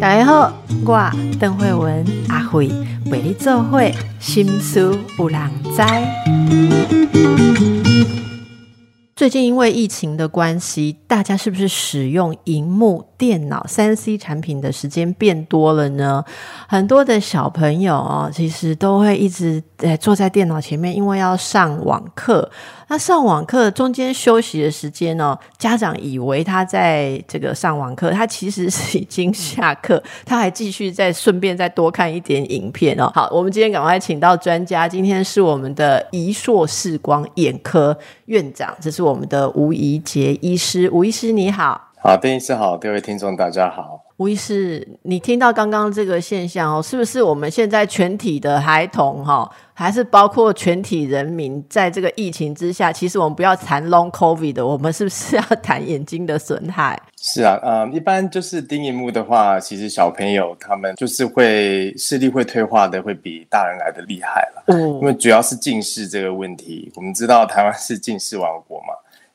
大家好，我邓慧文阿慧为你做会心思有人知。最近因为疫情的关系，大家是不是使用荧幕、电脑、三 C 产品的时间变多了呢？很多的小朋友哦，其实都会一直诶坐在电脑前面，因为要上网课。那上网课中间休息的时间呢？家长以为他在这个上网课，他其实是已经下课，他还继续再顺便再多看一点影片哦。好，我们今天赶快请到专家，今天是我们的宜硕视光眼科院长，这是我们的吴怡杰医师。吴医师你好，好，邓医师好，各位听众大家好。吴医师，你听到刚刚这个现象哦，是不是我们现在全体的孩童哈，还是包括全体人民，在这个疫情之下，其实我们不要谈 long covid 的，我们是不是要 谈眼睛的损害？是啊，嗯，一般就是盯荧幕的话，其实小朋友他们就是会视力会退化的，会比大人来的厉害了。嗯，因为主要是近视这个问题，我们知道台湾是近视王国嘛。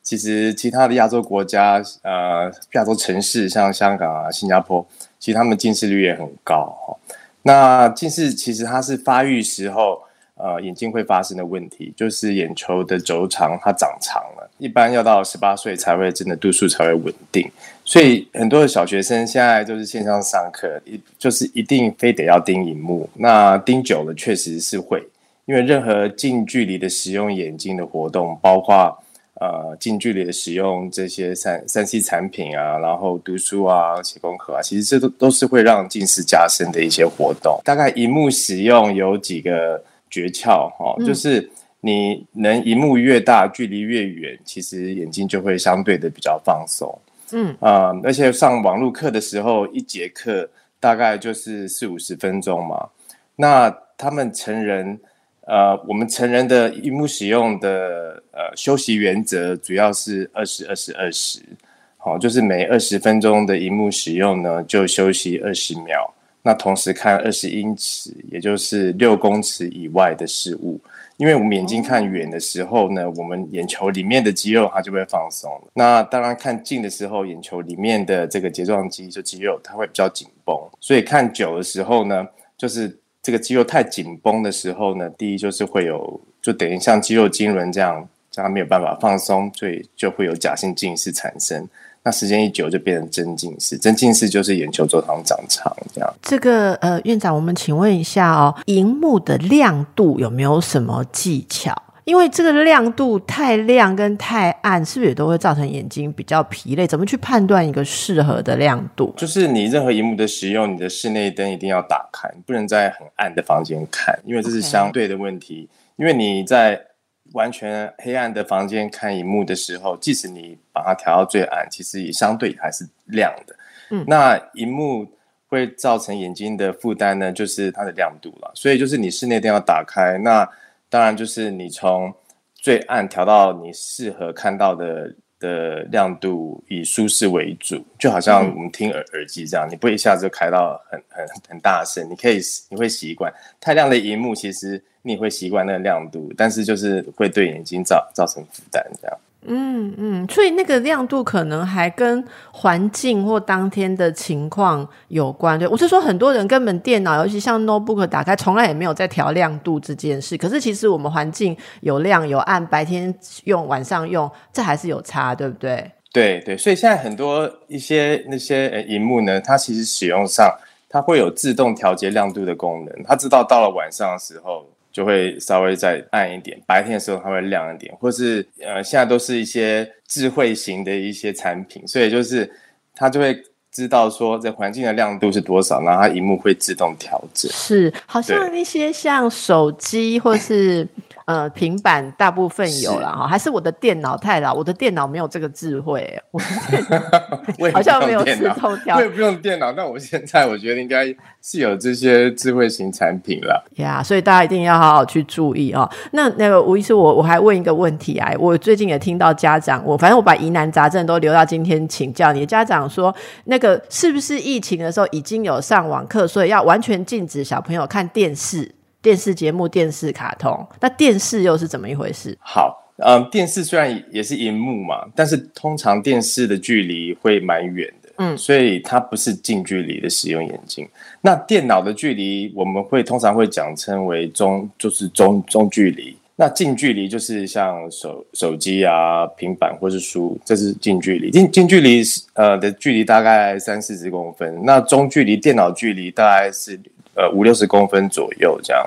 其实其他的亚洲国家，呃，亚洲城市像香港啊、新加坡，其实他们近视率也很高哈。那近视其实它是发育时候，呃，眼睛会发生的问题，就是眼球的轴长它长长了，一般要到十八岁才会真的度数才会稳定。所以很多的小学生现在就是线上上课，一就是一定非得要盯荧幕，那盯久了确实是会，因为任何近距离的使用眼睛的活动，包括。呃，近距离的使用这些三三 C 产品啊，然后读书啊、写功课啊，其实这都都是会让近视加深的一些活动。大概荧幕使用有几个诀窍哈，就是你能荧幕越大，距离越远，其实眼睛就会相对的比较放松。嗯啊，而且上网络课的时候，一节课大概就是四五十分钟嘛，那他们成人。呃，我们成人的荧幕使用的呃休息原则主要是二十二十二十，好，就是每二十分钟的荧幕使用呢，就休息二十秒。那同时看二十英尺，也就是六公尺以外的事物。因为我们眼睛看远的时候呢，我们眼球里面的肌肉它就会放松。那当然看近的时候，眼球里面的这个睫状肌就肌肉它会比较紧绷。所以看久的时候呢，就是。这个肌肉太紧绷的时候呢，第一就是会有，就等于像肌肉痉挛这样，这样没有办法放松，所以就会有假性近视产生。那时间一久就变成真近视，真近视就是眼球周长长长这样。这个呃，院长，我们请问一下哦，荧幕的亮度有没有什么技巧？因为这个亮度太亮跟太暗，是不是也都会造成眼睛比较疲累？怎么去判断一个适合的亮度？就是你任何荧幕的使用，你的室内灯一定要打开，不能在很暗的房间看，因为这是相对的问题。因为你在完全黑暗的房间看荧幕的时候，即使你把它调到最暗，其实也相对还是亮的。嗯，那荧幕会造成眼睛的负担呢，就是它的亮度了。所以就是你室内灯要打开，那。当然，就是你从最暗调到你适合看到的的亮度，以舒适为主。就好像我们听耳耳机这样，你不会一下子就开到很很很大声，你可以你会习惯太亮的荧幕，其实你会习惯那个亮度，但是就是会对眼睛造造成负担这样。嗯嗯，所以那个亮度可能还跟环境或当天的情况有关。对我是说，很多人根本电脑，尤其像 notebook 打开，从来也没有在调亮度这件事。可是其实我们环境有亮有暗，白天用晚上用，这还是有差，对不对？对对，所以现在很多一些那些呃荧幕呢，它其实使用上它会有自动调节亮度的功能，它知道到了晚上的时候。就会稍微再暗一点，白天的时候它会亮一点，或是呃，现在都是一些智慧型的一些产品，所以就是它就会知道说这环境的亮度是多少，然后它荧幕会自动调整。是，好像一些像手机或是。呃，平板大部分有了哈，还是我的电脑太老，我的电脑没有这个智慧，我 好像没有自动调，我也不用电脑。但我现在我觉得应该是有这些智慧型产品了呀，所以大家一定要好好去注意哦。那那个吴医师，我我还问一个问题啊，我最近也听到家长，我反正我把疑难杂症都留到今天请教你。家长说，那个是不是疫情的时候已经有上网课，所以要完全禁止小朋友看电视？电视节目、电视卡通，那电视又是怎么一回事？好，嗯，电视虽然也是荧幕嘛，但是通常电视的距离会蛮远的，嗯，所以它不是近距离的使用眼睛。那电脑的距离，我们会通常会讲称为中，就是中中距离。那近距离就是像手手机啊、平板或是书，这是近距离。近近距离呃的距离大概三四十公分，那中距离电脑距离大概是呃五六十公分左右这样。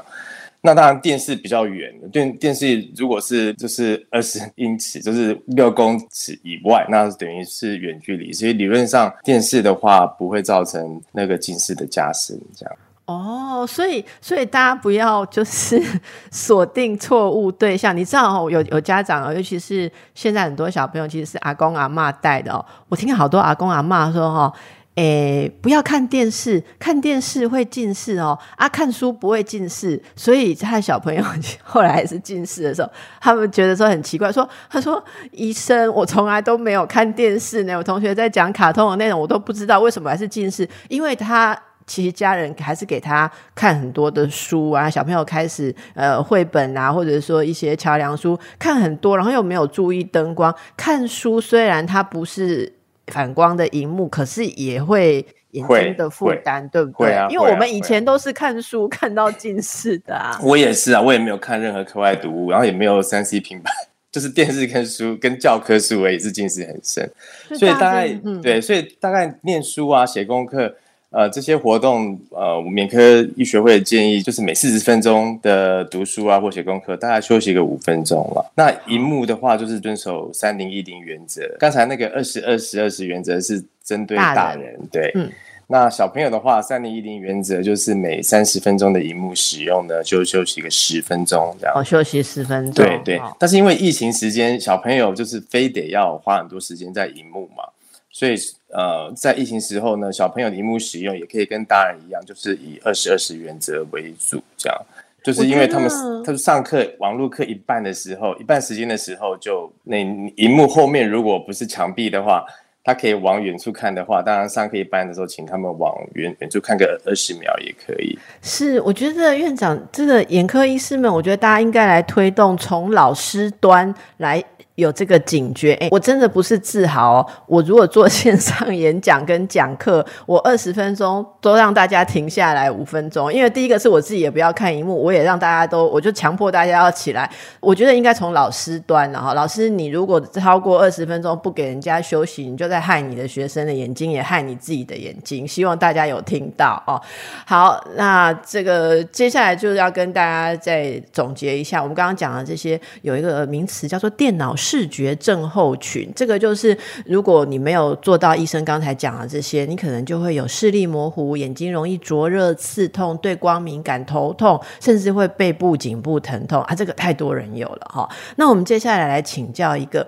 那当然电视比较远，电电视如果是就是二十英尺，就是六公尺以外，那等于是远距离。所以理论上电视的话不会造成那个近视的加深这样。哦，所以所以大家不要就是 锁定错误对象。你知道，有有家长，尤其是现在很多小朋友其实是阿公阿妈带的哦。我听好多阿公阿妈说哈，诶，不要看电视，看电视会近视哦。啊，看书不会近视，所以他的小朋友后来是近视的时候，他们觉得说很奇怪，说他说医生，我从来都没有看电视呢。我同学在讲卡通的内容，我都不知道为什么还是近视，因为他。其实家人还是给他看很多的书啊，小朋友开始呃绘本啊，或者说一些桥梁书看很多，然后又没有注意灯光。看书虽然它不是反光的荧幕，可是也会眼睛的负担，对不对？啊因为我们以前都是看书 看到近视的啊。我也是啊，我也没有看任何课外读物，然后也没有三 C 平板，就是电视跟书跟教科书，我也是近视很深。所以大概对，所以大概念书啊，写功课。呃，这些活动，呃，我们眼科医学会的建议就是每四十分钟的读书啊或写功课，大概休息个五分钟了。那荧幕的话，就是遵守三零一零原则。刚才那个二十二十二十原则是针对大人，对。嗯。那小朋友的话，三零一零原则就是每三十分钟的荧幕使用呢，就休息个十分钟这样。哦，休息十分钟。对对。但是因为疫情时间，小朋友就是非得要花很多时间在荧幕嘛。所以，呃，在疫情时候呢，小朋友的荧幕使用也可以跟大人一样，就是以二十二十原则为主，这样，就是因为他们他们上课网络课一半的时候，一半时间的时候，就那荧幕后面如果不是墙壁的话。他可以往远处看的话，当然上课一半的时候，请他们往远远处看个二十秒也可以。是，我觉得院长这个眼科医师们，我觉得大家应该来推动，从老师端来有这个警觉。哎，我真的不是自豪，我如果做线上演讲跟讲课，我二十分钟都让大家停下来五分钟，因为第一个是我自己也不要看荧幕，我也让大家都，我就强迫大家要起来。我觉得应该从老师端，然后老师你如果超过二十分钟不给人家休息，你就。在害你的学生的眼睛，也害你自己的眼睛。希望大家有听到哦。好，那这个接下来就是要跟大家再总结一下，我们刚刚讲的这些有一个名词叫做电脑视觉症候群。这个就是如果你没有做到医生刚才讲的这些，你可能就会有视力模糊、眼睛容易灼热、刺痛、对光敏感、头痛，甚至会背部、颈部疼痛啊。这个太多人有了哈。那我们接下来来请教一个。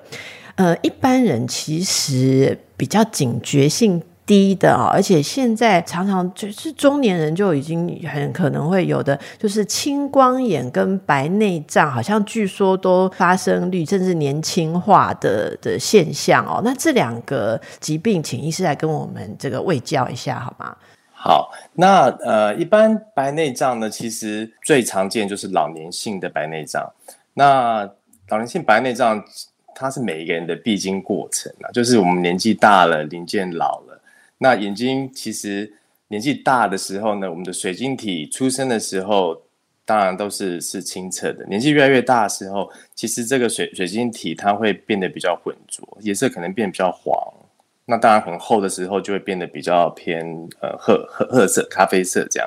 呃，一般人其实比较警觉性低的啊，而且现在常常就是中年人就已经很可能会有的，就是青光眼跟白内障，好像据说都发生率甚至年轻化的的现象哦。那这两个疾病，请医师来跟我们这个卫教一下好吗？好，那呃，一般白内障呢，其实最常见就是老年性的白内障。那老年性白内障。它是每一个人的必经过程啊，就是我们年纪大了，零件老，那眼睛其实年纪大的时候呢，我们的水晶体出生的时候，当然都是是清澈的。年纪越来越大的时候，其实这个水水晶体它会变得比较浑浊，颜色可能变比较黄。那当然很厚的时候，就会变得比较偏呃褐褐褐色、咖啡色这样。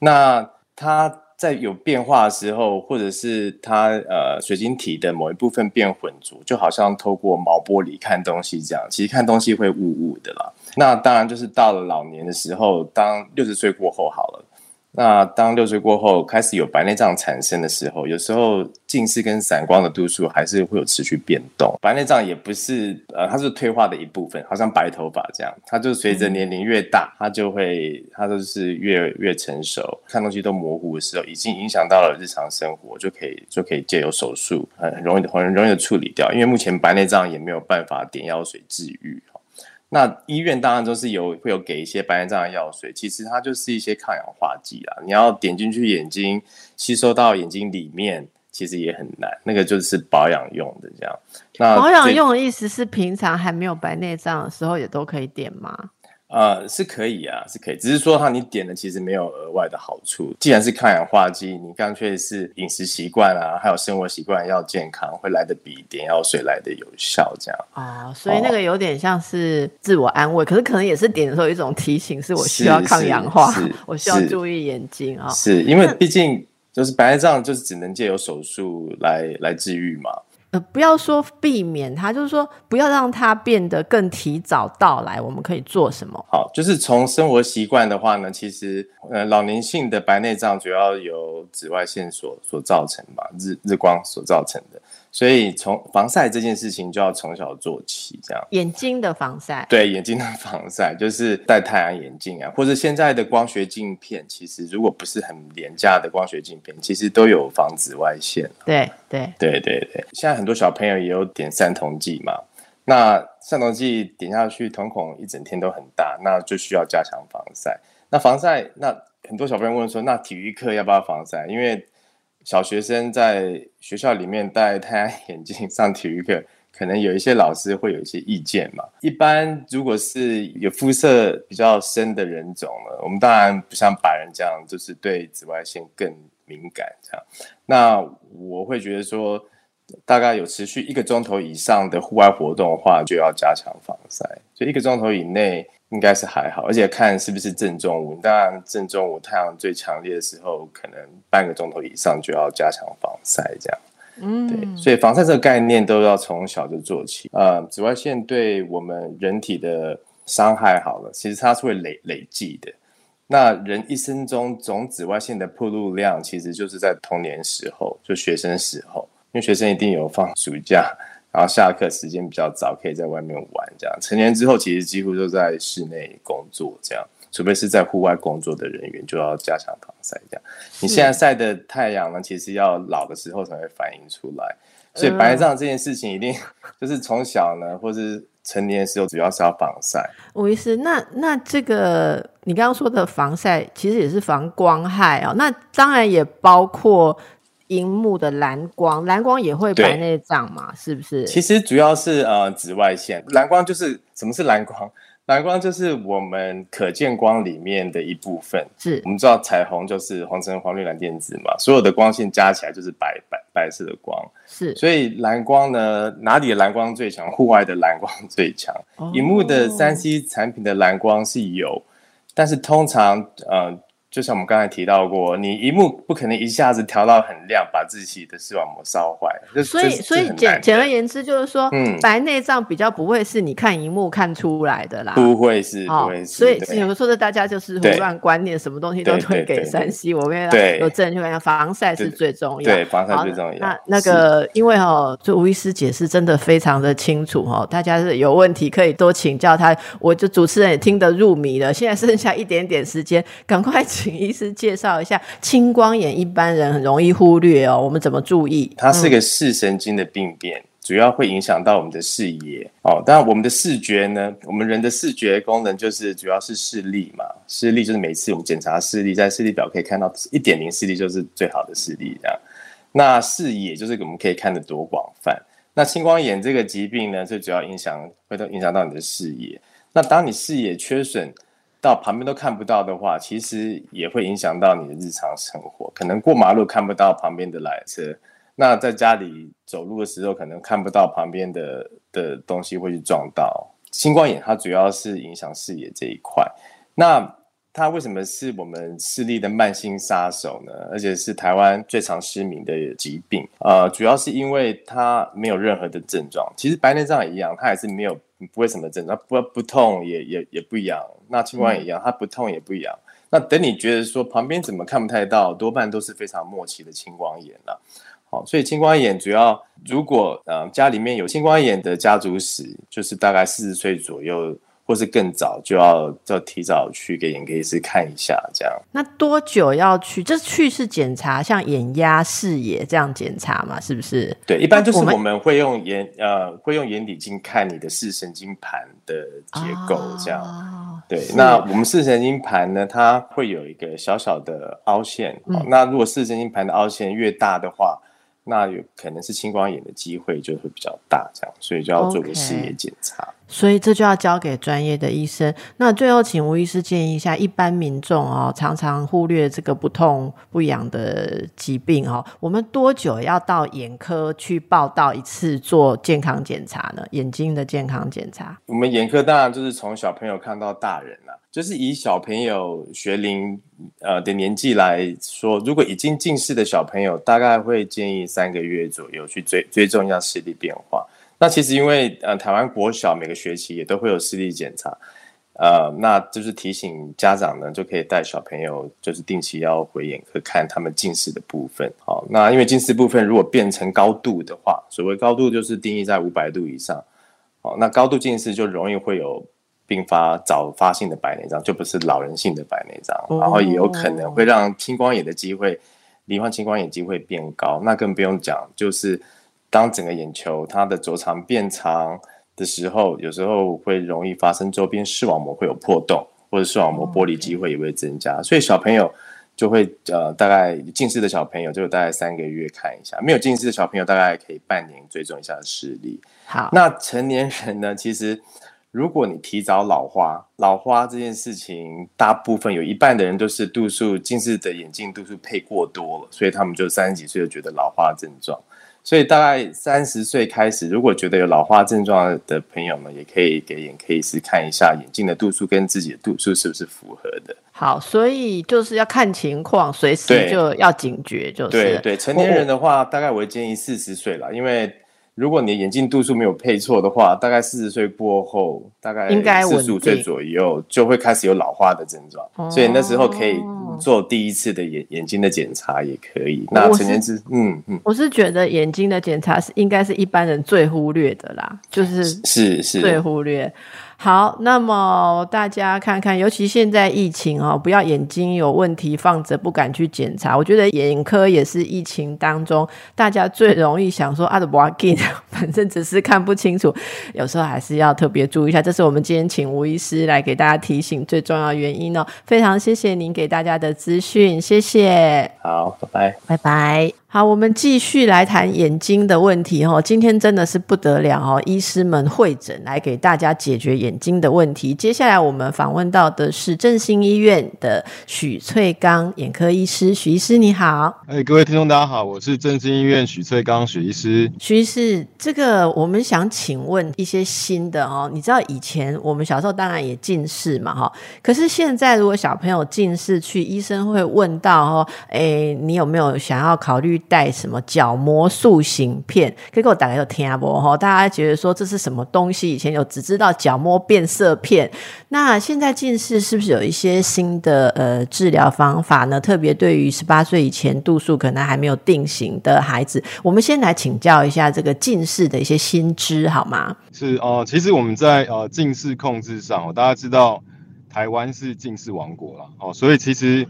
那它。在有变化的时候，或者是它呃水晶体的某一部分变浑浊，就好像透过毛玻璃看东西这样，其实看东西会雾雾的啦。那当然就是到了老年的时候，当六十岁过后好了。那当六岁过后开始有白内障产生的时候，有时候近视跟散光的度数还是会有持续变动。白内障也不是呃，它是退化的一部分，好像白头发这样，它就随着年龄越大，它就会它都是越越成熟，看东西都模糊的时候，已经影响到了日常生活，就可以就可以借由手术很容易很容易的处理掉。因为目前白内障也没有办法点药水治愈。那医院当然都是有会有给一些白内障的药水，其实它就是一些抗氧化剂啊。你要点进去眼睛，吸收到眼睛里面，其实也很难。那个就是保养用的这样。那保养用的意思是平常还没有白内障的时候也都可以点吗？呃，是可以啊，是可以，只是说哈，你点了其实没有额外的好处。既然是抗氧化剂，你干脆是饮食习惯啊，还有生活习惯要健康，会来的比点药水来的有效，这样。哦，所以那个有点像是自我安慰，可是可能也是点的时候一种提醒，是我需要抗氧化，我需要注意眼睛啊。是因为毕竟就是白内障，就是只能借由手术来来治愈嘛。呃不要说避免它，就是说不要让它变得更提早到来。我们可以做什么？好，就是从生活习惯的话呢，其实呃，老年性的白内障主要由紫外线所所造成嘛，日日光所造成的。所以从防晒这件事情就要从小做起，这样。眼睛的防晒，对眼睛的防晒就是戴太阳眼镜啊，或者现在的光学镜片，其实如果不是很廉价的光学镜片，其实都有防紫外线。对对对对对，现在很多小朋友也有点散瞳剂嘛，那散瞳剂点下去，瞳孔一整天都很大，那就需要加强防晒。那防晒，那很多小朋友问说，那体育课要不要防晒？因为小学生在学校里面戴太阳眼镜上体育课，可能有一些老师会有一些意见嘛。一般如果是有肤色比较深的人种呢，我们当然不像白人这样，就是对紫外线更敏感这样。那我会觉得说，大概有持续一个钟头以上的户外活动的话，就要加强防晒。所以一个钟头以内。应该是还好，而且看是不是正中午。当然，正中午太阳最强烈的时候，可能半个钟头以上就要加强防晒，这样。嗯，对，所以防晒这个概念都要从小就做起。呃，紫外线对我们人体的伤害，好了，其实它是会累累计的。那人一生中总紫外线的曝露量，其实就是在童年时候，就学生时候，因为学生一定有放暑假。然后下课时间比较早，可以在外面玩。这样成年之后，其实几乎都在室内工作。这样，除非是在户外工作的人员，就要加强防晒。这样，你现在晒的太阳呢，其实要老的时候才会反映出来。所以白内障这件事情，一定 就是从小呢，或是成年的时候，主要是要防晒。吴医师，那那这个你刚刚说的防晒，其实也是防光害啊。那当然也包括。荧幕的蓝光，蓝光也会白内障嘛？是不是？其实主要是呃紫外线，蓝光就是什么是蓝光？蓝光就是我们可见光里面的一部分。是我们知道彩虹就是黄橙黄绿蓝靛紫嘛，所有的光线加起来就是白白白色的光。是，所以蓝光呢，哪里的蓝光最强？户外的蓝光最强。荧幕的三 C 产品的蓝光是有，但是通常呃。就像我们刚才提到过，你一幕不可能一下子调到很亮，把自己的视网膜烧坏。所以，所以简简而言之，就是说，嗯，白内障比较不会是你看荧幕看出来的啦，不会是，不会是。所以有的时候大家就是胡乱观念，什么东西都推给山西。我跟有证据讲，防晒是最重要，对，防晒最重要。那那个，因为哦，就吴医师解释真的非常的清楚哦，大家是有问题可以多请教他。我就主持人也听得入迷了，现在剩下一点点时间，赶快。请请医师介绍一下青光眼，一般人很容易忽略哦，我们怎么注意？它是个视神经的病变，主要会影响到我们的视野哦。当然，我们的视觉呢，我们人的视觉功能就是主要是视力嘛，视力就是每次我们检查视力，在视力表可以看到一点零视力就是最好的视力这样。那视野就是我们可以看得多广泛。那青光眼这个疾病呢，最主要影响会都影响到你的视野。那当你视野缺损。到旁边都看不到的话，其实也会影响到你的日常生活。可能过马路看不到旁边的缆车，那在家里走路的时候，可能看不到旁边的的东西会去撞到。青光眼它主要是影响视野这一块。那它为什么是我们视力的慢性杀手呢？而且是台湾最常失明的疾病。呃，主要是因为它没有任何的症状。其实白内障也一样，它也是没有。不会什么症状，不不痛也也也不痒。那青光眼一样，它不痛也不痒。那等你觉得说旁边怎么看不太到，多半都是非常末期的青光眼了。好，所以青光眼主要如果呃家里面有青光眼的家族史，就是大概四十岁左右。或是更早就要就提早去给眼科医师看一下，这样。那多久要去？这去是检查，像眼压、视野这样检查嘛？是不是？对，一般就是我们会用眼呃，会用眼底镜看你的视神经盘的结构，这样。对，那我们视神经盘呢，它会有一个小小的凹陷。那如果视神经盘的凹陷越大的话，那有可能是青光眼的机会就会比较大，这样，所以就要做个视野检查。所以这就要交给专业的医生。那最后，请吴医师建议一下，一般民众哦，常常忽略这个不痛不痒的疾病哦，我们多久要到眼科去报道一次做健康检查呢？眼睛的健康检查，我们眼科当然就是从小朋友看到大人了，就是以小朋友学龄呃的年纪来说，如果已经近视的小朋友，大概会建议三个月左右去追追踪一下视力变化。那其实因为呃台湾国小每个学期也都会有视力检查，呃，那就是提醒家长呢就可以带小朋友就是定期要回眼科看他们近视的部分。好，那因为近视部分如果变成高度的话，所谓高度就是定义在五百度以上。好，那高度近视就容易会有并发早发性的白内障，就不是老人性的白内障，然后也有可能会让青光眼的机会，罹患青光眼机会变高。那更不用讲，就是。当整个眼球它的轴长变长的时候，有时候会容易发生周边视网膜会有破洞，或者视网膜剥离机会也会增加。所以小朋友就会呃，大概近视的小朋友就大概三个月看一下，没有近视的小朋友大概可以半年追踪一下视力。好，那成年人呢？其实如果你提早老花，老花这件事情，大部分有一半的人都是度数近视的眼镜度数配过多了，所以他们就三十几岁就觉得老花症状。所以大概三十岁开始，如果觉得有老化症状的朋友们，也可以给眼科医师看一下眼镜的度数跟自己的度数是不是符合的。好，所以就是要看情况，随时就要警觉。就是对对，成年人的话，大概我会建议四十岁了，因为。如果你的眼镜度数没有配错的话，大概四十岁过后，大概应该四十五岁左右就会开始有老化的症状，所以那时候可以做第一次的眼眼睛的检查也可以。那成年之嗯嗯，我是觉得眼睛的检查是应该是一般人最忽略的啦，就是是是。最忽略。好，那么大家看看，尤其现在疫情哦，不要眼睛有问题放着不敢去检查。我觉得眼科也是疫情当中大家最容易想说啊，的不要紧，反正只是看不清楚，有时候还是要特别注意一下。这是我们今天请吴医师来给大家提醒最重要原因哦。非常谢谢您给大家的资讯，谢谢。好，拜拜，拜拜。好，我们继续来谈眼睛的问题哈。今天真的是不得了哦，医师们会诊来给大家解决眼睛的问题。接下来我们访问到的是振兴医院的许翠刚眼科医师，许医师你好。哎，各位听众大家好，我是振兴医院许翠刚许医师。许医师，这个我们想请问一些新的哦。你知道以前我们小时候当然也近视嘛哈，可是现在如果小朋友近视去，医生会问到哦，哎，你有没有想要考虑？带什么角膜塑形片？可以给我打开有听不哈？大家觉得说这是什么东西？以前有只知道角膜变色片，那现在近视是不是有一些新的呃治疗方法呢？特别对于十八岁以前度数可能还没有定型的孩子，我们先来请教一下这个近视的一些新知好吗？是哦，其实我们在呃近视控制上，大家知道台湾是近视王国了哦，所以其实。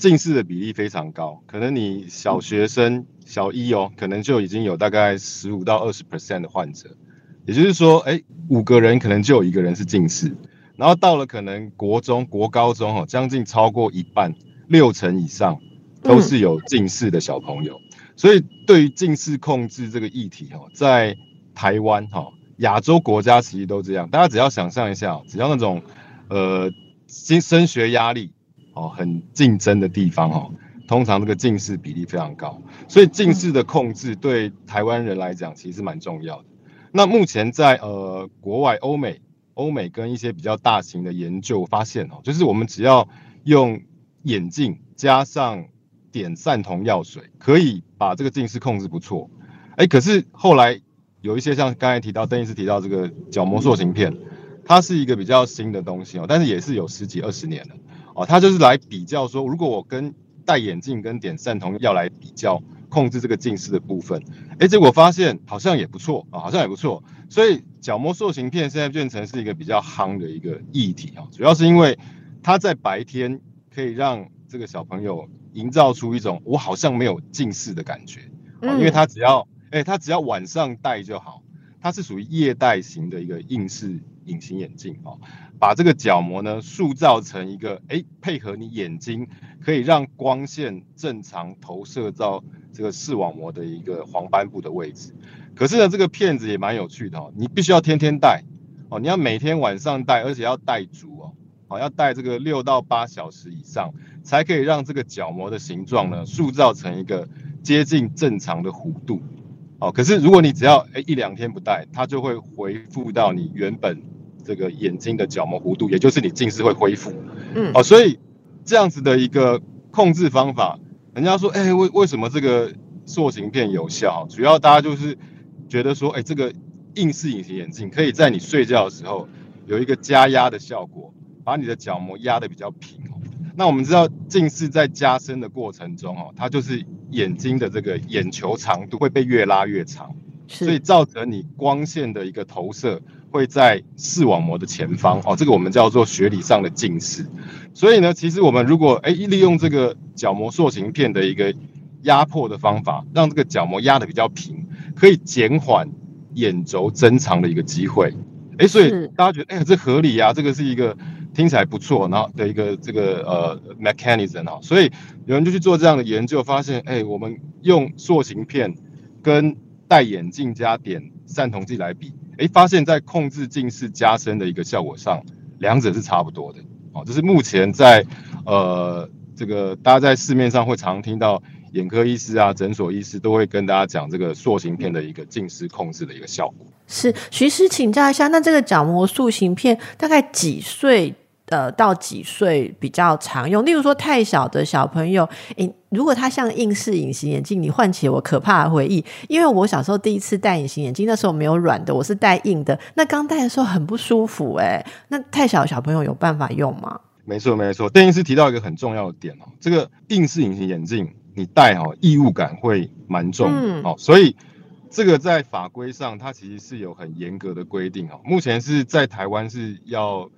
近视的比例非常高，可能你小学生小一哦，可能就已经有大概十五到二十 percent 的患者，也就是说，哎，五个人可能就有一个人是近视，然后到了可能国中国高中哦，将近超过一半，六成以上都是有近视的小朋友，所以对于近视控制这个议题哦，在台湾哈，亚洲国家其实都这样，大家只要想象一下，只要那种呃，升升学压力。哦，很竞争的地方哦，通常这个近视比例非常高，所以近视的控制对台湾人来讲其实蛮重要的。那目前在呃国外欧美，欧美跟一些比较大型的研究发现哦，就是我们只要用眼镜加上碘散瞳药水，可以把这个近视控制不错。哎，可是后来有一些像刚才提到邓医师提到这个角膜塑形片，它是一个比较新的东西哦，但是也是有十几二十年了。哦，他就是来比较说，如果我跟戴眼镜跟点散瞳要来比较控制这个近视的部分，哎，结果发现好像也不错啊，好像也不错。所以角膜塑形片现在变成是一个比较夯的一个议题啊，主要是因为它在白天可以让这个小朋友营造出一种我好像没有近视的感觉，嗯，因为他只要哎，他只要晚上戴就好，它是属于夜戴型的一个硬式。隐形眼镜哦，把这个角膜呢塑造成一个哎配合你眼睛，可以让光线正常投射到这个视网膜的一个黄斑部的位置。可是呢，这个片子也蛮有趣的哦，你必须要天天戴哦，你要每天晚上戴，而且要戴足哦，哦要戴这个六到八小时以上，才可以让这个角膜的形状呢塑造成一个接近正常的弧度。哦，可是如果你只要诶一两天不戴，它就会恢复到你原本这个眼睛的角膜弧度，也就是你近视会恢复。嗯，哦，所以这样子的一个控制方法，人家说，哎，为为什么这个塑形片有效？主要大家就是觉得说，哎，这个硬式隐形眼镜可以在你睡觉的时候有一个加压的效果，把你的角膜压得比较平。那我们知道近视在加深的过程中，哦，它就是眼睛的这个眼球长度会被越拉越长，所以造成你光线的一个投射会在视网膜的前方，哦，这个我们叫做学理上的近视。所以呢，其实我们如果哎利用这个角膜塑形片的一个压迫的方法，让这个角膜压的比较平，可以减缓眼轴增长的一个机会。哎，所以大家觉得哎这合理呀，这个是一个。听起来不错，然后的一个这个呃 mechanism 哈，所以有人就去做这样的研究，发现哎，我们用塑形片跟戴眼镜加点散瞳剂来比，哎，发现在控制近视加深的一个效果上，两者是差不多的。哦，这是目前在呃这个大家在市面上会常听到眼科医师啊、诊所医师都会跟大家讲这个塑形片的一个近视控制的一个效果。是徐师请教一下，那这个角膜塑形片大概几岁？呃，到几岁比较常用？例如说，太小的小朋友，诶，如果他像硬式隐形眼镜，你唤起我可怕的回忆。因为我小时候第一次戴隐形眼镜，那时候没有软的，我是戴硬的。那刚戴的时候很不舒服，诶，那太小的小朋友有办法用吗？没错，没错。邓医师提到一个很重要的点哦，这个硬式隐形眼镜你戴哦，异物感会蛮重哦，所以这个在法规上它其实是有很严格的规定哦。目前是在台湾是要。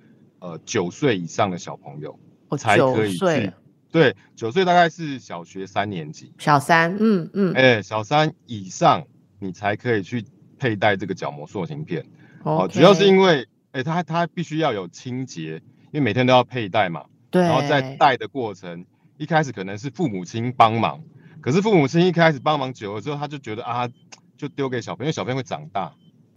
呃，九岁以上的小朋友才可以去。对，九岁大概是小学三年级。小三，嗯嗯。哎，小三以上你才可以去佩戴这个角膜塑形片。哦，主要是因为，哎，它它必须要有清洁，因为每天都要佩戴嘛。对。然后在戴的过程，一开始可能是父母亲帮忙，可是父母亲一开始帮忙久了之后，他就觉得啊，就丢给小朋友，小朋友会长大。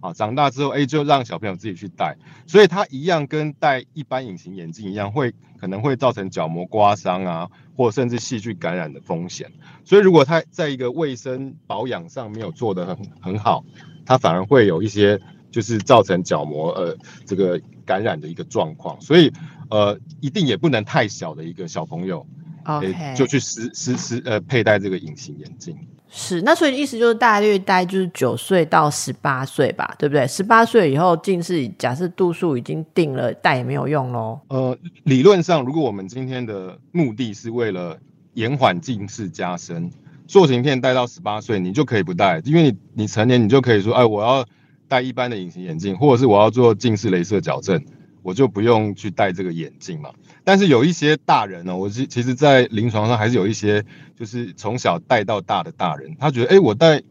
啊，长大之后，哎，就让小朋友自己去戴，所以它一样跟戴一般隐形眼镜一样，会可能会造成角膜刮伤啊，或甚至细菌感染的风险。所以如果它在一个卫生保养上没有做得很很好，它反而会有一些就是造成角膜呃这个感染的一个状况。所以呃，一定也不能太小的一个小朋友，OK，就去实实实呃佩戴这个隐形眼镜。是，那所以意思就是大略戴就是九岁到十八岁吧，对不对？十八岁以后近视，假设度数已经定了，戴也没有用喽。呃，理论上，如果我们今天的目的是为了延缓近视加深，塑形片戴到十八岁，你就可以不戴，因为你你成年，你就可以说，哎，我要戴一般的隐形眼镜，或者是我要做近视雷射矫正。我就不用去戴这个眼镜嘛，但是有一些大人呢，我其其实，在临床上还是有一些，就是从小戴到大的大人，他觉得，哎，我戴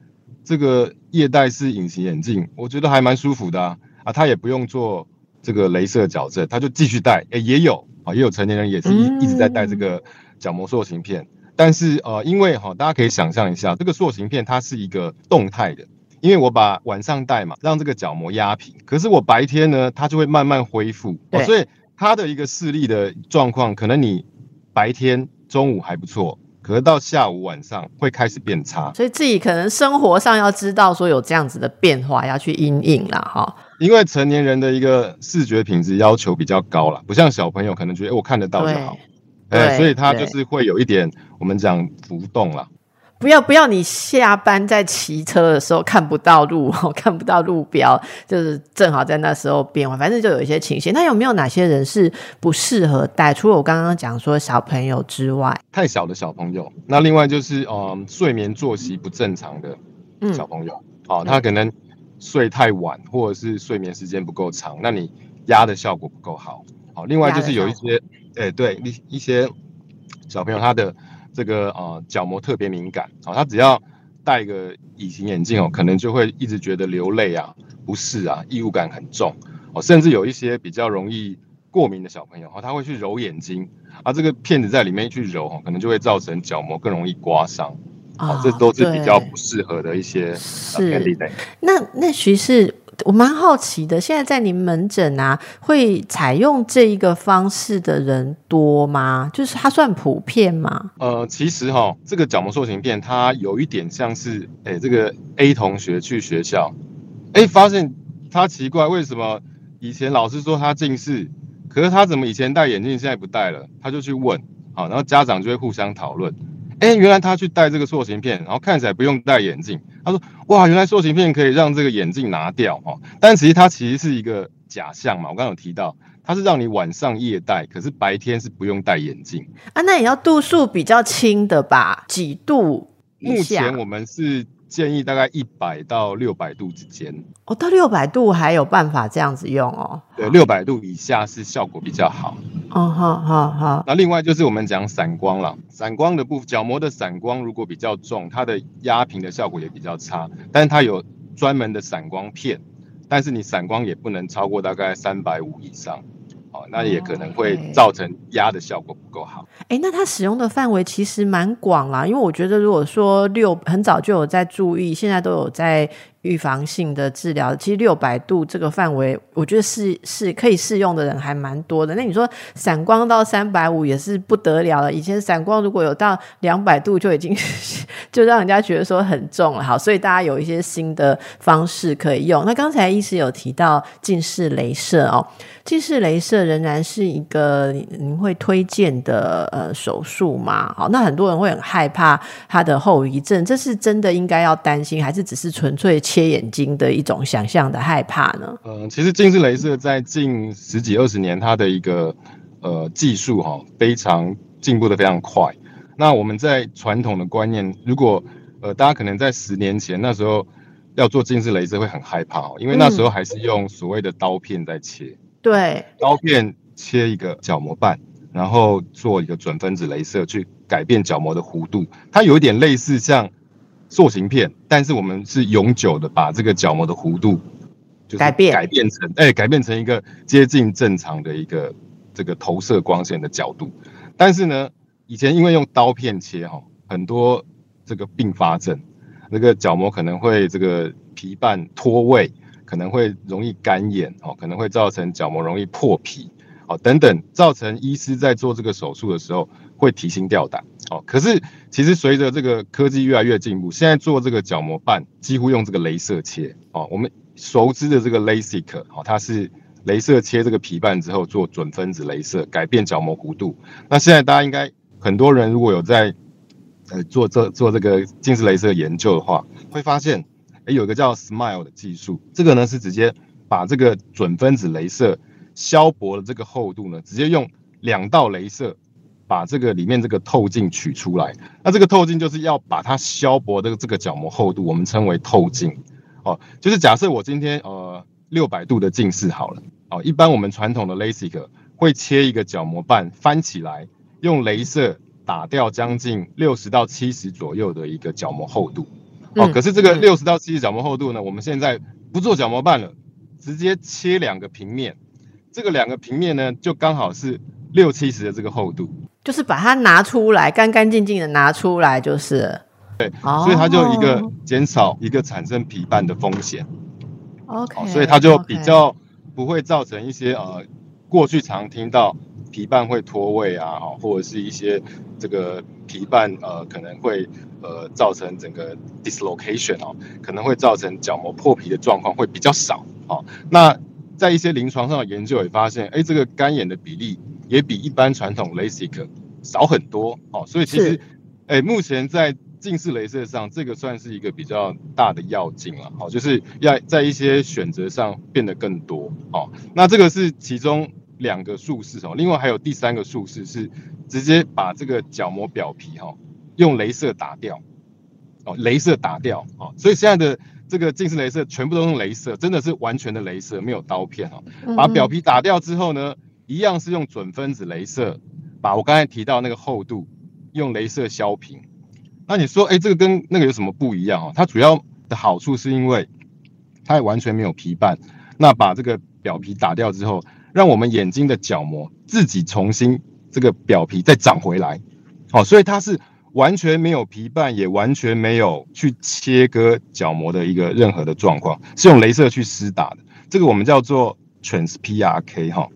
这个液戴式隐形眼镜，我觉得还蛮舒服的啊，啊，他也不用做这个镭射矫正，他就继续戴，哎，也有啊，也有成年人也是一一直在戴这个角膜塑形片，但是呃，因为哈，大家可以想象一下，这个塑形片它是一个动态的。因为我把晚上戴嘛，让这个角膜压平，可是我白天呢，它就会慢慢恢复，所以它的一个视力的状况，可能你白天中午还不错，可是到下午晚上会开始变差。所以自己可能生活上要知道说有这样子的变化，要去应应了哈。因为成年人的一个视觉品质要求比较高了，不像小朋友可能觉得我看得到就好，哎，所以他就是会有一点我们讲浮动了。不要不要！你下班在骑车的时候看不到路，看不到路标，就是正好在那时候变化。反正就有一些情形。那有没有哪些人是不适合戴？除了我刚刚讲说小朋友之外，太小的小朋友。那另外就是，嗯，睡眠作息不正常的小朋友，哦，他可能睡太晚，或者是睡眠时间不够长，那你压的效果不够好。好，另外就是有一些，哎，对，一一些小朋友他的。这个呃角膜特别敏感啊，他只要戴个隐形眼镜哦，可能就会一直觉得流泪啊、不适啊、异物感很重哦，甚至有一些比较容易过敏的小朋友，哦，他会去揉眼睛，啊，这个片子在里面去揉哦，可能就会造成角膜更容易刮伤。哦，这都是比较不适合的一些是。那那徐是，我蛮好奇的，现在在您门诊啊，会采用这一个方式的人多吗？就是它算普遍吗？呃，其实哈，这个角膜塑形片它有一点像是，哎，这个 A 同学去学校，哎，发现他奇怪，为什么以前老师说他近视，可是他怎么以前戴眼镜，现在不戴了？他就去问，好，然后家长就会互相讨论。哎，原来他去戴这个塑形片，然后看起来不用戴眼镜。他说：“哇，原来塑形片可以让这个眼镜拿掉哦。”但其实它其实是一个假象嘛。我刚刚有提到，它是让你晚上夜戴，可是白天是不用戴眼镜啊。那也要度数比较轻的吧？几度？目前我们是。建议大概一百到六百度之间哦，到六百度还有办法这样子用哦。对，六百度以下是效果比较好。哦，好好好。那另外就是我们讲散光了，散光的部分角膜的散光如果比较重，它的压平的效果也比较差。但是它有专门的散光片，但是你散光也不能超过大概三百五以上。哦，那也可能会造成压的效果不够好。哎，那它使用的范围其实蛮广啦，因为我觉得如果说六很早就有在注意，现在都有在。预防性的治疗，其实六百度这个范围，我觉得是是可以适用的人还蛮多的。那你说散光到三百五也是不得了了。以前散光如果有到两百度就已经 就让人家觉得说很重了。好，所以大家有一些新的方式可以用。那刚才医师有提到近视雷射哦，近视雷射仍然是一个您会推荐的呃手术嘛？好，那很多人会很害怕它的后遗症，这是真的应该要担心，还是只是纯粹？切眼睛的一种想象的害怕呢？嗯，其实近视雷射在近十几二十年，它的一个呃技术哈非常进步的非常快。那我们在传统的观念，如果呃大家可能在十年前那时候要做近视雷射会很害怕哦，因为那时候还是用所谓的刀片在切，对，刀片切一个角膜瓣，然后做一个准分子雷射去改变角膜的弧度，它有一点类似像。塑形片，但是我们是永久的把这个角膜的弧度就改变改变成哎改变成一个接近正常的一个这个投射光线的角度。但是呢，以前因为用刀片切哈，很多这个并发症，那个角膜可能会这个皮瓣脱位，可能会容易干眼哦，可能会造成角膜容易破皮哦等等，造成医师在做这个手术的时候。会提心吊胆哦，可是其实随着这个科技越来越进步，现在做这个角膜瓣几乎用这个镭射切哦。我们熟知的这个 LASIK 哦，它是镭射切这个皮瓣之后做准分子镭射改变角膜弧度。那现在大家应该很多人如果有在呃做这做这个近视镭射研究的话，会发现哎有一个叫 SMILE 的技术，这个呢是直接把这个准分子镭射削薄的这个厚度呢，直接用两道镭射。把这个里面这个透镜取出来，那这个透镜就是要把它削薄的这个角膜厚度，我们称为透镜。哦，就是假设我今天呃六百度的近视好了，哦，一般我们传统的 LASIK 会切一个角膜瓣翻起来，用镭射打掉将近六十到七十左右的一个角膜厚度。哦，可是这个六十到七十角膜厚度呢，我们现在不做角膜瓣了，直接切两个平面，这个两个平面呢就刚好是六七十的这个厚度。就是把它拿出来，干干净净的拿出来，就是对，所以它就一个减少一个产生皮瓣的风险。OK，所以它就比较不会造成一些呃，过去常听到皮瓣会脱位啊，或者是一些这个皮瓣呃可能会呃造成整个 dislocation 哦，可能会造成角膜破皮的状况会比较少。哦，那在一些临床上的研究也发现，哎，这个干眼的比例。也比一般传统 LASIK 少很多哦，所以其实，哎，目前在近视雷射上，这个算是一个比较大的要进了，好，就是要在一些选择上变得更多哦。那这个是其中两个术式哦，另外还有第三个术式是直接把这个角膜表皮哈用镭射打掉哦，镭射打掉哦，所以现在的这个近视雷射全部都用镭射，真的是完全的镭射，没有刀片哦，把表皮打掉之后呢？一样是用准分子镭射，把我刚才提到那个厚度用镭射削平。那你说，哎，这个跟那个有什么不一样哦？它主要的好处是因为它也完全没有皮瓣，那把这个表皮打掉之后，让我们眼睛的角膜自己重新这个表皮再长回来。好，所以它是完全没有皮瓣，也完全没有去切割角膜的一个任何的状况，是用镭射去施打的。这个我们叫做 trans PRK 哈，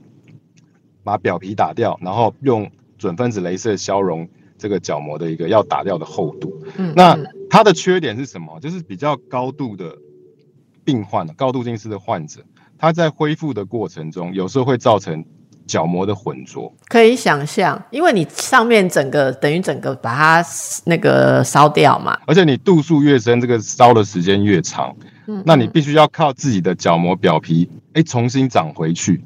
把表皮打掉，然后用准分子镭射消融这个角膜的一个要打掉的厚度。嗯，那它的缺点是什么？就是比较高度的病患，高度近视的患者，他在恢复的过程中，有时候会造成角膜的混浊。可以想象，因为你上面整个等于整个把它那个烧掉嘛，而且你度数越深，这个烧的时间越长。那你必须要靠自己的角膜表皮，哎，重新长回去，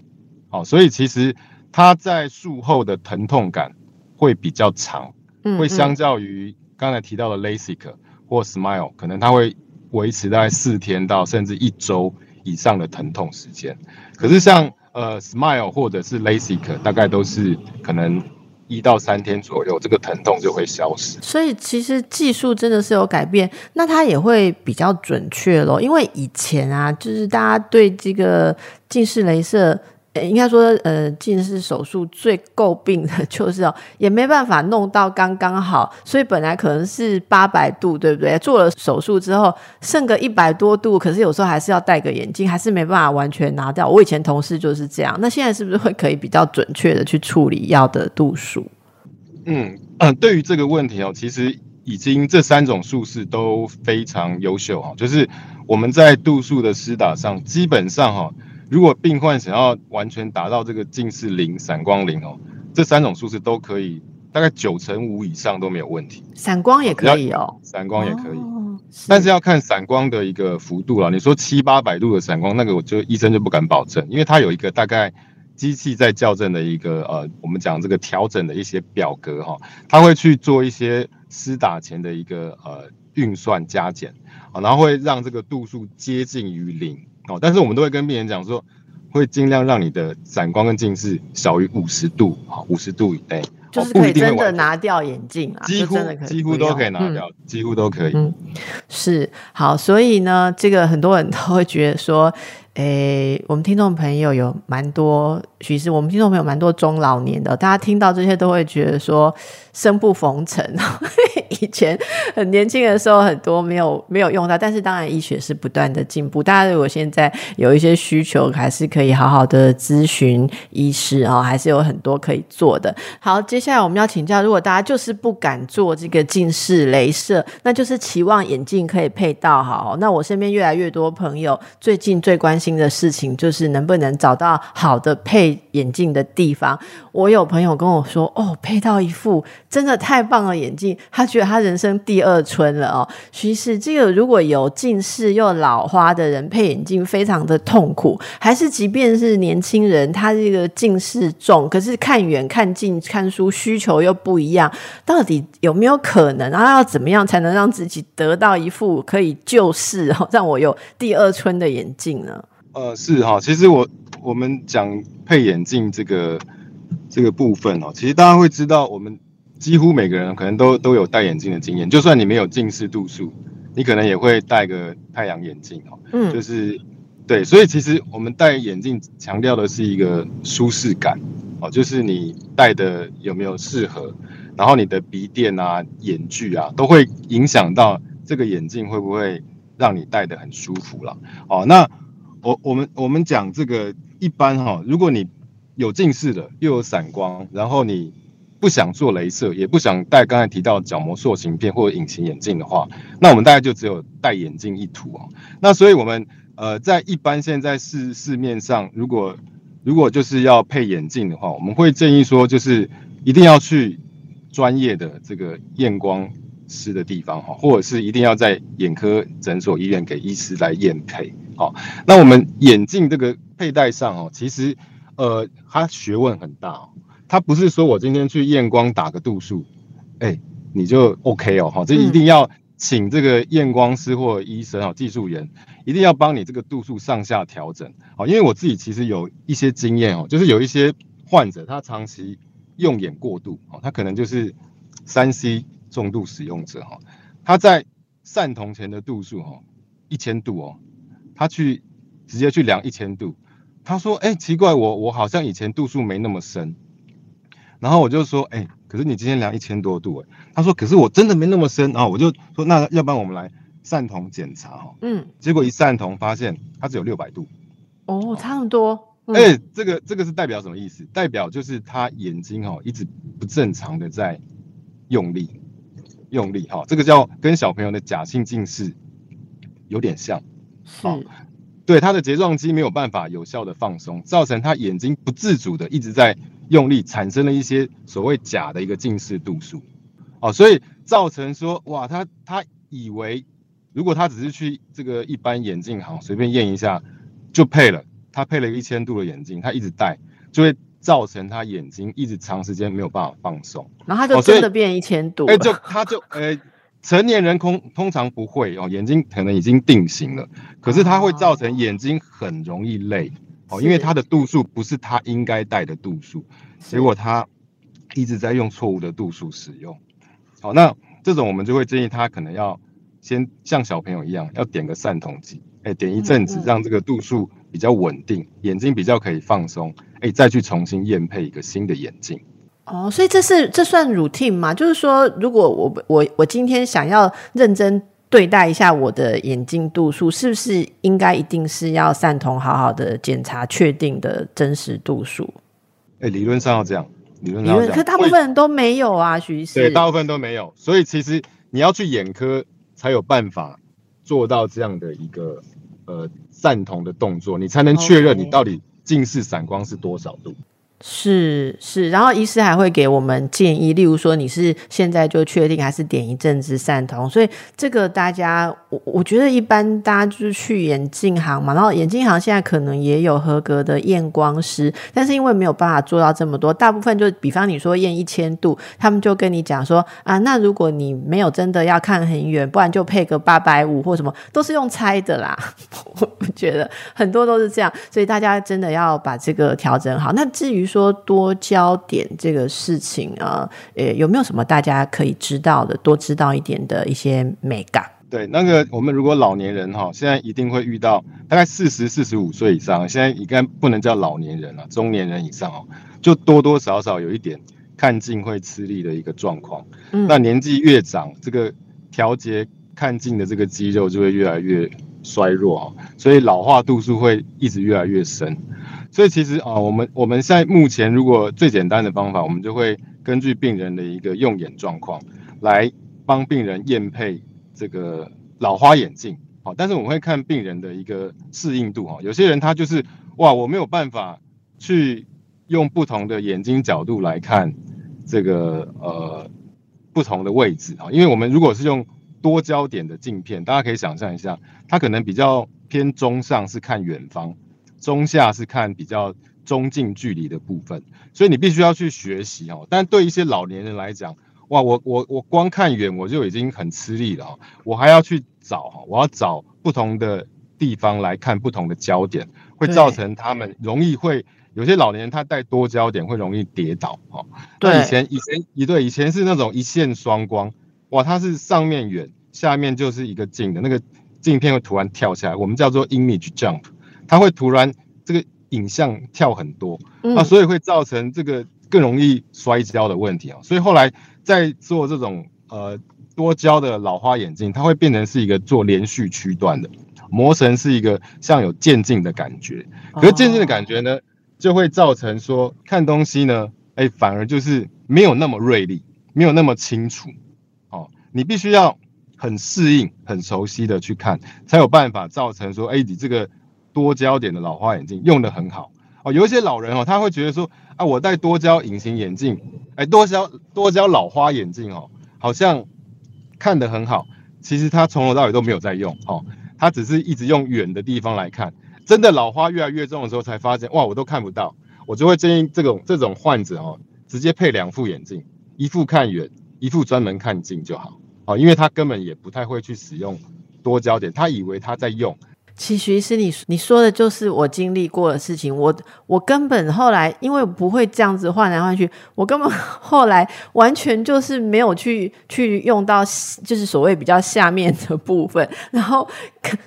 好，所以其实它在术后的疼痛感会比较长，会相较于刚才提到的 LASIK 或 Smile，可能它会维持大概四天到甚至一周以上的疼痛时间。可是像呃 Smile 或者是 LASIK，大概都是可能。一到三天左右，这个疼痛就会消失。所以其实技术真的是有改变，那它也会比较准确咯。因为以前啊，就是大家对这个近视雷射。应该说，呃，近视手术最诟病的 就是哦，也没办法弄到刚刚好，所以本来可能是八百度，对不对？做了手术之后剩个一百多度，可是有时候还是要戴个眼镜，还是没办法完全拿掉。我以前同事就是这样，那现在是不是会可以比较准确的去处理药的度数？嗯嗯，对于这个问题哦，其实已经这三种术式都非常优秀哈，就是我们在度数的施打上，基本上哈。如果病患想要完全达到这个近视零、散光零哦，这三种数字都可以，大概九成五以上都没有问题。散光也可以哦，散光也可以，但是要看散光的一个幅度了。你说七八百度的散光，那个我就医生就不敢保证，因为它有一个大概机器在校正的一个呃，我们讲这个调整的一些表格哈，它会去做一些施打前的一个呃运算加减啊，然后会让这个度数接近于零。哦，但是我们都会跟病人讲说，会尽量让你的散光跟近视小于五十度，好，五十度以内，就是可以真的拿掉眼镜啊，几乎几乎都可以拿掉，几乎都可以。嗯，是好，所以呢，这个很多人都会觉得说。诶，我们听众朋友有蛮多，其实我们听众朋友蛮多中老年的，大家听到这些都会觉得说生不逢辰。以前很年轻的时候，很多没有没有用到，但是当然医学是不断的进步。大家如果现在有一些需求，还是可以好好的咨询医师啊，还是有很多可以做的。好，接下来我们要请教，如果大家就是不敢做这个近视雷射，那就是期望眼镜可以配到好。那我身边越来越多朋友最近最关心。的事情就是能不能找到好的配眼镜的地方。我有朋友跟我说：“哦，配到一副真的太棒了眼镜，他觉得他人生第二春了哦。”其实这个如果有近视又老花的人配眼镜，非常的痛苦。还是即便是年轻人，他这个近视重，可是看远、看近、看书需求又不一样，到底有没有可能？然后要怎么样才能让自己得到一副可以救世哦，让我有第二春的眼镜呢？呃，是哈，其实我我们讲配眼镜这个这个部分哦，其实大家会知道，我们几乎每个人可能都都有戴眼镜的经验，就算你没有近视度数，你可能也会戴个太阳眼镜哦，嗯，就是对，所以其实我们戴眼镜强调的是一个舒适感哦，就是你戴的有没有适合，然后你的鼻垫啊、眼距啊，都会影响到这个眼镜会不会让你戴的很舒服了哦，那。我我们我们讲这个一般哈，如果你有近视的，又有散光，然后你不想做镭射，也不想戴刚才提到角膜塑形片或者隐形眼镜的话，那我们大概就只有戴眼镜一途哦。那所以我们呃在一般现在市市面上，如果如果就是要配眼镜的话，我们会建议说，就是一定要去专业的这个验光师的地方哈，或者是一定要在眼科诊所医院给医师来验配。好，那我们眼镜这个佩戴上哦，其实呃，它学问很大哦。它不是说我今天去验光打个度数，哎，你就 OK 哦。好，这一定要请这个验光师或医生哦，技术员一定要帮你这个度数上下调整。好，因为我自己其实有一些经验哦，就是有一些患者他长期用眼过度哦，他可能就是三 C 重度使用者哈，他在散瞳前的度数哈一千度哦。他去直接去量一千度，他说，哎，奇怪，我我好像以前度数没那么深。然后我就说，哎，可是你今天量一千多度，哎，他说，可是我真的没那么深。然后我就说，那要不然我们来散瞳检查哈。嗯。结果一散瞳发现他只有六百度。哦，差很多。哎，这个这个是代表什么意思？代表就是他眼睛哈一直不正常的在用力，用力哈，这个叫跟小朋友的假性近视有点像。是。对，他的睫状肌没有办法有效的放松，造成他眼睛不自主的一直在用力，产生了一些所谓假的一个近视度数，哦，所以造成说，哇，他他以为如果他只是去这个一般眼镜行随便验一下就配了，他配了一千度的眼镜，他一直戴，就会造成他眼睛一直长时间没有办法放松，然后他就真的变一千度，哎，就他就呃。成年人通通常不会哦，眼睛可能已经定型了，可是它会造成眼睛很容易累哦，因为他的度数不是他应该戴的度数，结果他一直在用错误的度数使用。好，那这种我们就会建议他可能要先像小朋友一样，要点个散瞳剂，哎，点一阵子，让这个度数比较稳定，眼睛比较可以放松，哎，再去重新验配一个新的眼镜。哦，所以这是这算 routine 吗？就是说，如果我我我今天想要认真对待一下我的眼睛度数，是不是应该一定是要散瞳，好好的检查确定的真实度数？哎，理论上要这样，理论上，可大部分人都没有啊，徐医师。对，大部分都没有，所以其实你要去眼科才有办法做到这样的一个呃散瞳的动作，你才能确认你到底近视散光是多少度。是是，然后医师还会给我们建议，例如说你是现在就确定还是点一阵子散瞳，所以这个大家我我觉得一般大家就是去眼镜行嘛，然后眼镜行现在可能也有合格的验光师，但是因为没有办法做到这么多，大部分就比方你说验一千度，他们就跟你讲说啊，那如果你没有真的要看很远，不然就配个八百五或什么，都是用猜的啦。我觉得很多都是这样，所以大家真的要把这个调整好。那至于说多焦点这个事情啊，呃，有没有什么大家可以知道的，多知道一点的一些美感？对，那个我们如果老年人哈，现在一定会遇到，大概四十四十五岁以上，现在应该不能叫老年人了，中年人以上哦，就多多少少有一点看近会吃力的一个状况。嗯，那年纪越长，这个调节看近的这个肌肉就会越来越衰弱哦，所以老化度数会一直越来越深。所以其实啊，我们我们现在目前如果最简单的方法，我们就会根据病人的一个用眼状况，来帮病人验配这个老花眼镜。好，但是我们会看病人的一个适应度哈。有些人他就是哇，我没有办法去用不同的眼睛角度来看这个呃不同的位置啊，因为我们如果是用多焦点的镜片，大家可以想象一下，它可能比较偏中上，是看远方。中下是看比较中近距离的部分，所以你必须要去学习哦。但对一些老年人来讲，哇，我我我光看远我就已经很吃力了哦，我还要去找哈，我要找不同的地方来看不同的焦点，会造成他们容易会有些老年人他带多焦点会容易跌倒哦。对，以前以前一对以前是那种一线双光，哇，它是上面远，下面就是一个近的那个镜片会突然跳下来，我们叫做 image jump。它会突然这个影像跳很多啊，所以会造成这个更容易摔跤的问题啊。所以后来在做这种呃多焦的老花眼镜，它会变成是一个做连续区段的，磨成是一个像有渐进的感觉。可是渐进的感觉呢，就会造成说看东西呢，哎，反而就是没有那么锐利，没有那么清楚。哦，你必须要很适应、很熟悉的去看，才有办法造成说，哎，你这个。多焦点的老花眼镜用的很好。哦，有一些老人哦，他会觉得说啊，我戴多焦隐形眼镜，哎，多焦多焦老花眼镜哦，好像看得很好，其实他从头到尾都没有在用哦，他只是一直用远的地方来看，真的老花越来越重的时候，才发现哇，我都看不到，我就会建议这种这种患者哦，直接配两副眼镜，一副看远，一副专门看近就好。哦，因为他根本也不太会去使用多焦点，他以为他在用。其实是你你说的就是我经历过的事情，我我根本后来因为不会这样子换来换去，我根本后来完全就是没有去去用到就是所谓比较下面的部分，然后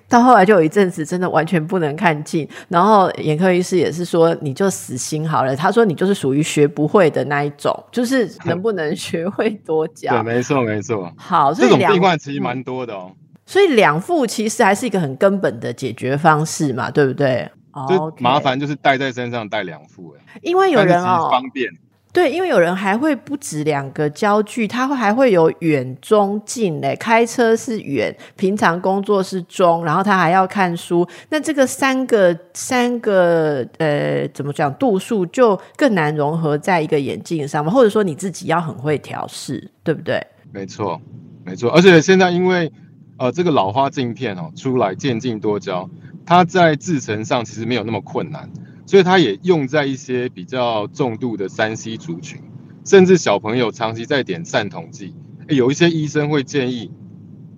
到后来就有一阵子真的完全不能看近，然后眼科医师也是说你就死心好了，他说你就是属于学不会的那一种，就是能不能学会多教？对，没错没错。好，这种病患其实蛮多的哦。所以两副其实还是一个很根本的解决方式嘛，对不对？哦麻烦就是带在身上带两副哎，因为有人哦方便。对，因为有人还会不止两个焦距，他会还会有远、中、近嘞。开车是远，平常工作是中，然后他还要看书。那这个三个三个呃，怎么讲度数就更难融合在一个眼镜上嘛？或者说你自己要很会调试，对不对？没错，没错。而且现在因为呃，这个老花镜片哦出来渐进多焦，它在制成上其实没有那么困难，所以它也用在一些比较重度的三 C 族群，甚至小朋友长期在点散瞳剂，有一些医生会建议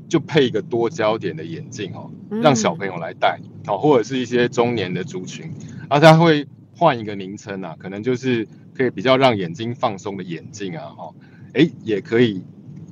就配一个多焦点的眼镜哦，让小朋友来戴哦，或者是一些中年的族群，啊，他会换一个名称啊，可能就是可以比较让眼睛放松的眼镜啊，哈，哎，也可以。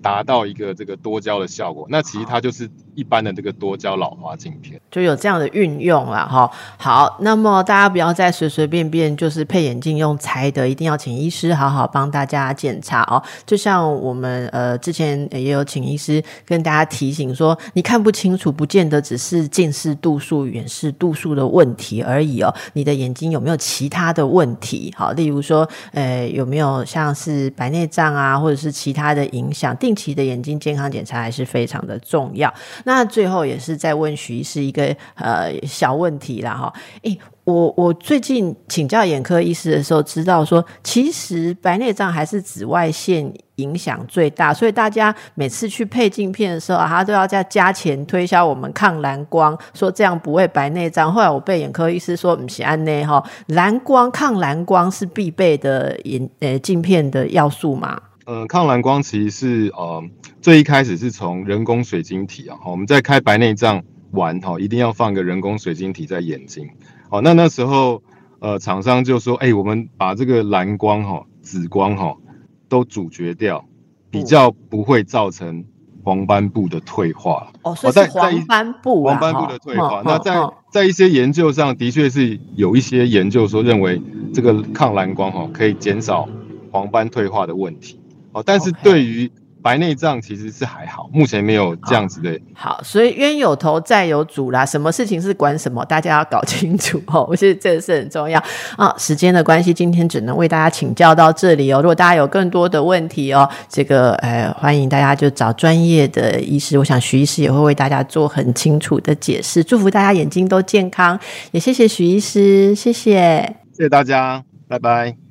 达到一个这个多焦的效果，那其实它就是一般的这个多焦老花镜片，就有这样的运用了哈。好，那么大家不要再随随便便就是配眼镜用猜的，一定要请医师好好帮大家检查哦。就像我们呃之前也有请医师跟大家提醒说，你看不清楚，不见得只是近视度数、远视度数的问题而已哦。你的眼睛有没有其他的问题？好，例如说呃有没有像是白内障啊，或者是其他的影响？定期的眼睛健康检查还是非常的重要。那最后也是在问徐医师一个呃小问题啦哈。诶，我我最近请教眼科医师的时候，知道说其实白内障还是紫外线影响最大，所以大家每次去配镜片的时候啊，他都要再加钱推销我们抗蓝光，说这样不会白内障。后来我被眼科医师说不是安内哈，蓝光抗蓝光是必备的眼呃镜片的要素嘛。嗯，抗蓝光其实是呃，最一开始是从人工水晶体啊，我们在开白内障完哈，一定要放个人工水晶体在眼睛。哦，那那时候呃，厂商就说，哎，我们把这个蓝光哈、紫光哈都阻绝掉，比较不会造成黄斑部的退化。哦，所以是黄斑部黄斑部的退化。那在在一些研究上的确是有一些研究说，认为这个抗蓝光哈可以减少黄斑退化的问题。哦，但是对于白内障其实是还好，目前没有这样子的。好，所以冤有头债有主啦，什么事情是管什么，大家要搞清楚哦。我觉得这个是很重要啊。时间的关系，今天只能为大家请教到这里哦。如果大家有更多的问题哦，这个呃，欢迎大家就找专业的医师。我想徐医师也会为大家做很清楚的解释。祝福大家眼睛都健康，也谢谢徐医师，谢谢，谢谢大家，拜拜。